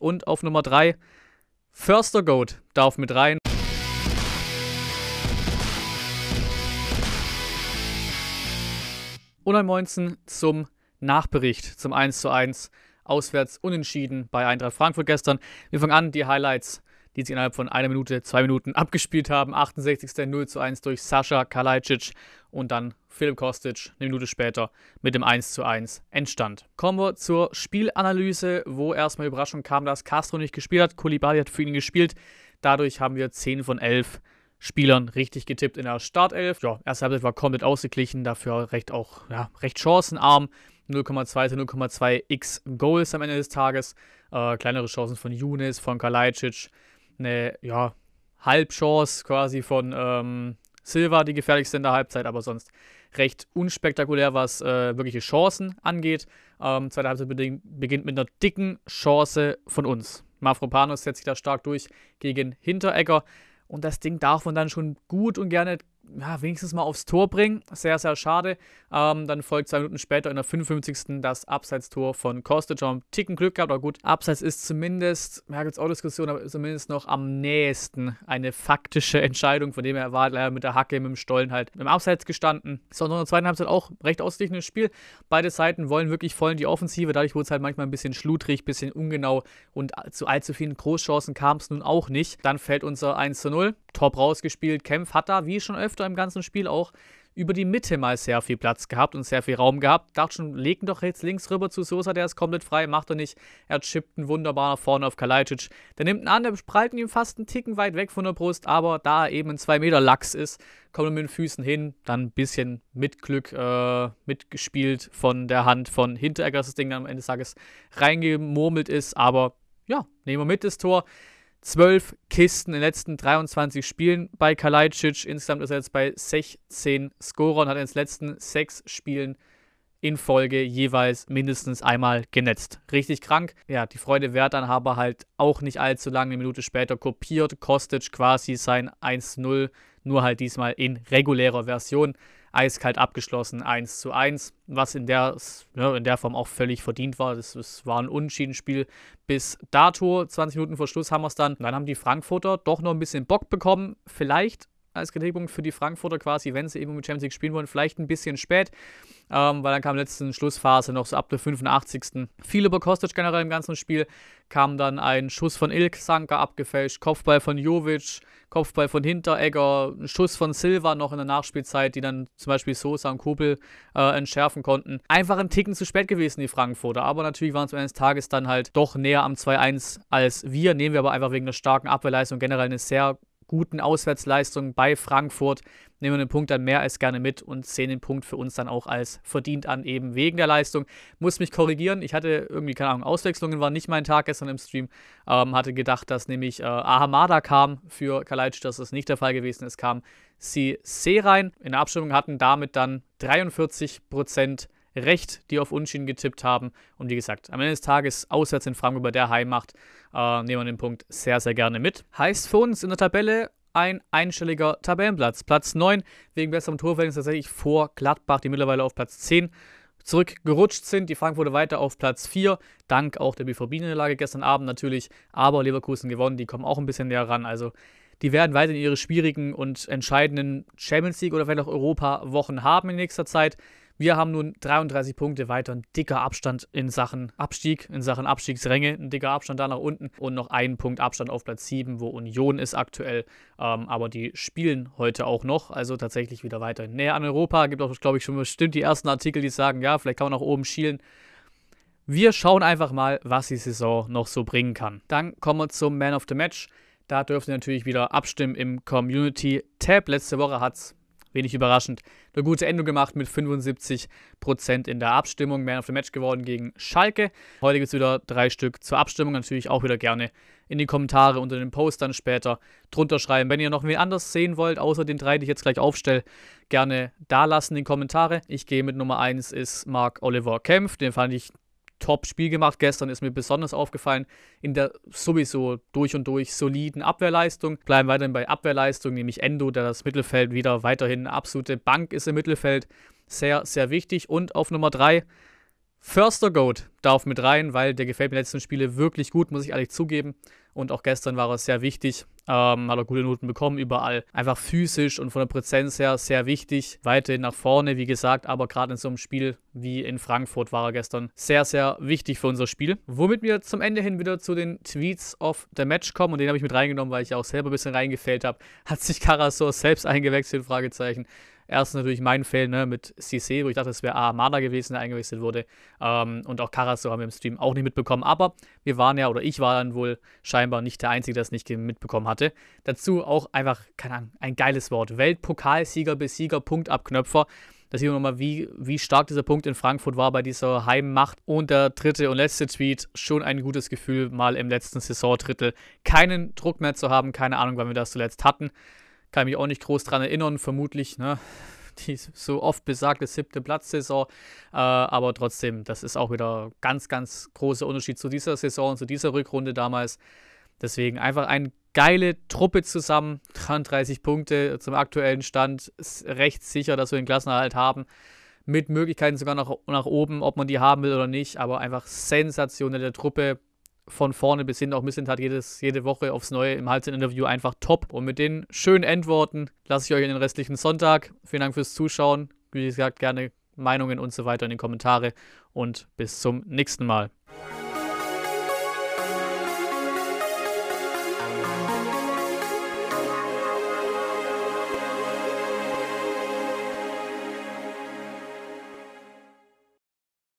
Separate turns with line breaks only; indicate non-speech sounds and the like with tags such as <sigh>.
Und auf Nummer 3 Förster Goat darf mit rein. Und ein Moinzen zum Nachbericht, zum 1:1 auswärts unentschieden bei Eintracht Frankfurt gestern. Wir fangen an, die Highlights, die sich innerhalb von einer Minute, zwei Minuten abgespielt haben. 68. 0 zu 1 durch Sascha Kalajdzic und dann Philipp Kostic eine Minute später mit dem 1 zu 1 entstand. Kommen wir zur Spielanalyse, wo erstmal Überraschung kam, dass Castro nicht gespielt hat. Koulibaly hat für ihn gespielt. Dadurch haben wir 10 von 11 Spielern richtig getippt in der Startelf. Ja, erste Halbzeit war komplett ausgeglichen, dafür recht auch ja, recht chancenarm. 0,2 zu 0,2 x Goals am Ende des Tages. Äh, kleinere Chancen von Younes, von Kalajdzic. Eine ja, Halbchance quasi von ähm, Silva, die gefährlichste in der Halbzeit, aber sonst recht unspektakulär, was äh, wirkliche Chancen angeht. Ähm, zweite Halbzeit beginnt mit einer dicken Chance von uns. Mafropanos setzt sich da stark durch gegen Hinteregger. Und das Ding darf man dann schon gut und gerne ja, wenigstens mal aufs Tor bringen. Sehr, sehr schade. Ähm, dann folgt zwei Minuten später in der 55. das Abseitstor von Kostic. Einen Ticken Glück gehabt, aber gut. Abseits ist zumindest, ja, gibt es auch Diskussionen, aber zumindest noch am nächsten eine faktische Entscheidung. Von dem er war leider mit der Hacke, mit dem Stollen halt im Abseits gestanden. Sondern in der zweiten Halbzeit auch recht ausgeglichenes Spiel. Beide Seiten wollen wirklich voll in die Offensive. Dadurch wurde es halt manchmal ein bisschen schludrig, ein bisschen ungenau und zu allzu vielen Großchancen kam es nun auch nicht. Dann fällt unser 1 zu 0. Top rausgespielt. Kempf hat da, wie schon öfter im ganzen Spiel, auch über die Mitte mal sehr viel Platz gehabt und sehr viel Raum gehabt. Dachte schon, legen doch jetzt links rüber zu Sosa, der ist komplett frei, macht er nicht. Er chippt einen wunderbar nach vorne auf Kalajdzic. Der nimmt ihn an, der sprallt ihn fast einen Ticken weit weg von der Brust, aber da er eben ein 2 Meter Lachs ist, kommt er mit den Füßen hin, dann ein bisschen mit Glück äh, mitgespielt von der Hand von Hinteregger, dass das Ding dann am Ende des Tages reingemurmelt ist, aber ja, nehmen wir mit das Tor. 12 Kisten in den letzten 23 Spielen bei Kalajdzic. Insgesamt ist er jetzt bei 16 Scorern, hat in den letzten 6 Spielen in Folge jeweils mindestens einmal genetzt. Richtig krank. Ja, die Freude währt dann aber halt auch nicht allzu lange. Eine Minute später kopiert Kostic quasi sein 1-0, nur halt diesmal in regulärer Version eiskalt abgeschlossen, 1 zu 1, was in der, ne, in der Form auch völlig verdient war. Das, das war ein Unschiedenspiel bis dato. 20 Minuten vor Schluss haben wir es dann. Dann haben die Frankfurter doch noch ein bisschen Bock bekommen. Vielleicht als Kritikpunkt für die Frankfurter quasi, wenn sie eben mit Champions League spielen wollen, vielleicht ein bisschen spät, ähm, weil dann kam letzten Schlussphase noch so ab der 85. Viel über Kostic generell im ganzen Spiel, kam dann ein Schuss von Ilk Sanka abgefälscht, Kopfball von Jovic, Kopfball von Hinteregger, ein Schuss von Silva noch in der Nachspielzeit, die dann zum Beispiel Sosa und Kupel äh, entschärfen konnten. Einfach ein Ticken zu spät gewesen, die Frankfurter, aber natürlich waren es eines Tages dann halt doch näher am 2-1 als wir, nehmen wir aber einfach wegen der starken Abwehrleistung generell eine sehr guten Auswärtsleistungen bei Frankfurt nehmen wir den Punkt dann mehr als gerne mit und sehen den Punkt für uns dann auch als verdient an, eben wegen der Leistung. Muss mich korrigieren, ich hatte irgendwie, keine Ahnung, Auswechslungen war nicht mein Tag gestern im Stream. Ähm, hatte gedacht, dass nämlich äh, Ahamada kam für Kalajdzic, das ist nicht der Fall gewesen. Es kam CC rein. In der Abstimmung hatten damit dann 43 Prozent recht, die auf Unschieden getippt haben. Und wie gesagt, am Ende des Tages auswärts in Frankfurt bei der Heimmacht äh, nehmen wir den Punkt sehr, sehr gerne mit. Heißt für uns in der Tabelle ein einstelliger Tabellenplatz. Platz 9 wegen besserem Torverhältnis tatsächlich vor Gladbach, die mittlerweile auf Platz 10 zurückgerutscht sind. Die Frankfurter weiter auf Platz 4, dank auch der BVB-Niederlage gestern Abend natürlich. Aber Leverkusen gewonnen, die kommen auch ein bisschen näher ran. Also die werden weiterhin ihre schwierigen und entscheidenden Champions League oder vielleicht auch Europa-Wochen haben in nächster Zeit. Wir haben nun 33 Punkte weiter, ein dicker Abstand in Sachen Abstieg, in Sachen Abstiegsränge, ein dicker Abstand da nach unten und noch einen Punkt Abstand auf Platz 7, wo Union ist aktuell. Ähm, aber die spielen heute auch noch, also tatsächlich wieder weiter näher an Europa. Gibt auch, glaube ich, schon bestimmt die ersten Artikel, die sagen, ja, vielleicht kann man nach oben schielen. Wir schauen einfach mal, was die Saison noch so bringen kann. Dann kommen wir zum Man of the Match. Da dürft ihr natürlich wieder abstimmen im Community Tab. Letzte Woche hat es wenig überraschend, eine gute Endung gemacht mit 75% in der Abstimmung. Man of the Match geworden gegen Schalke. Heute gibt es wieder drei Stück zur Abstimmung. Natürlich auch wieder gerne in die Kommentare unter den Post dann später drunter schreiben. Wenn ihr noch wen anders sehen wollt, außer den drei, die ich jetzt gleich aufstelle, gerne da lassen in die Kommentare. Ich gehe mit Nummer 1 ist Mark Oliver Kempf. Den fand ich Top-Spiel gemacht. Gestern ist mir besonders aufgefallen in der sowieso durch und durch soliden Abwehrleistung. Bleiben weiterhin bei Abwehrleistung, nämlich Endo, der das Mittelfeld wieder weiterhin eine absolute Bank ist im Mittelfeld. Sehr, sehr wichtig. Und auf Nummer 3 Förster Goat darf mit rein, weil der gefällt mir letzten Spiele wirklich gut, muss ich ehrlich zugeben. Und auch gestern war er sehr wichtig. Ähm, hat er gute Noten bekommen, überall. Einfach physisch und von der Präsenz her sehr wichtig. Weiterhin nach vorne, wie gesagt, aber gerade in so einem Spiel wie in Frankfurt war er gestern sehr, sehr wichtig für unser Spiel. Womit wir zum Ende hin wieder zu den Tweets of the Match kommen und den habe ich mit reingenommen, weil ich auch selber ein bisschen reingefällt habe. Hat sich Karasor selbst eingewechselt? Fragezeichen. Erst natürlich mein Fail ne, mit CC, wo ich dachte, es wäre Amada gewesen, der eingewechselt wurde. Ähm, und auch Karaso haben wir im Stream auch nicht mitbekommen. Aber wir waren ja, oder ich war dann wohl scheinbar nicht der Einzige, der es nicht mitbekommen hatte. Dazu auch einfach, keine Ahnung, ein geiles Wort. Weltpokalsieger, Besieger, Punktabknöpfer. Da sieht man nochmal, wie, wie stark dieser Punkt in Frankfurt war bei dieser Heimmacht. Und der dritte und letzte Tweet, schon ein gutes Gefühl, mal im letzten Saisondrittel keinen Druck mehr zu haben. Keine Ahnung, wann wir das zuletzt hatten. Kann mich auch nicht groß dran erinnern, vermutlich, ne? <laughs> Die so oft besagte siebte Platzsaison. Äh, aber trotzdem, das ist auch wieder ganz, ganz großer Unterschied zu dieser Saison, zu dieser Rückrunde damals. Deswegen einfach eine geile Truppe zusammen. <laughs> 33 Punkte zum aktuellen Stand. Ist recht sicher, dass wir den Klassenerhalt haben. Mit Möglichkeiten sogar nach, nach oben, ob man die haben will oder nicht. Aber einfach sensationelle Truppe von vorne bis hin auch Missint hat jedes, jede Woche aufs Neue im Halbzeit-Interview einfach top. Und mit den schönen Endworten lasse ich euch in den restlichen Sonntag. Vielen Dank fürs Zuschauen. Wie gesagt, gerne Meinungen und so weiter in die Kommentare und bis zum nächsten Mal.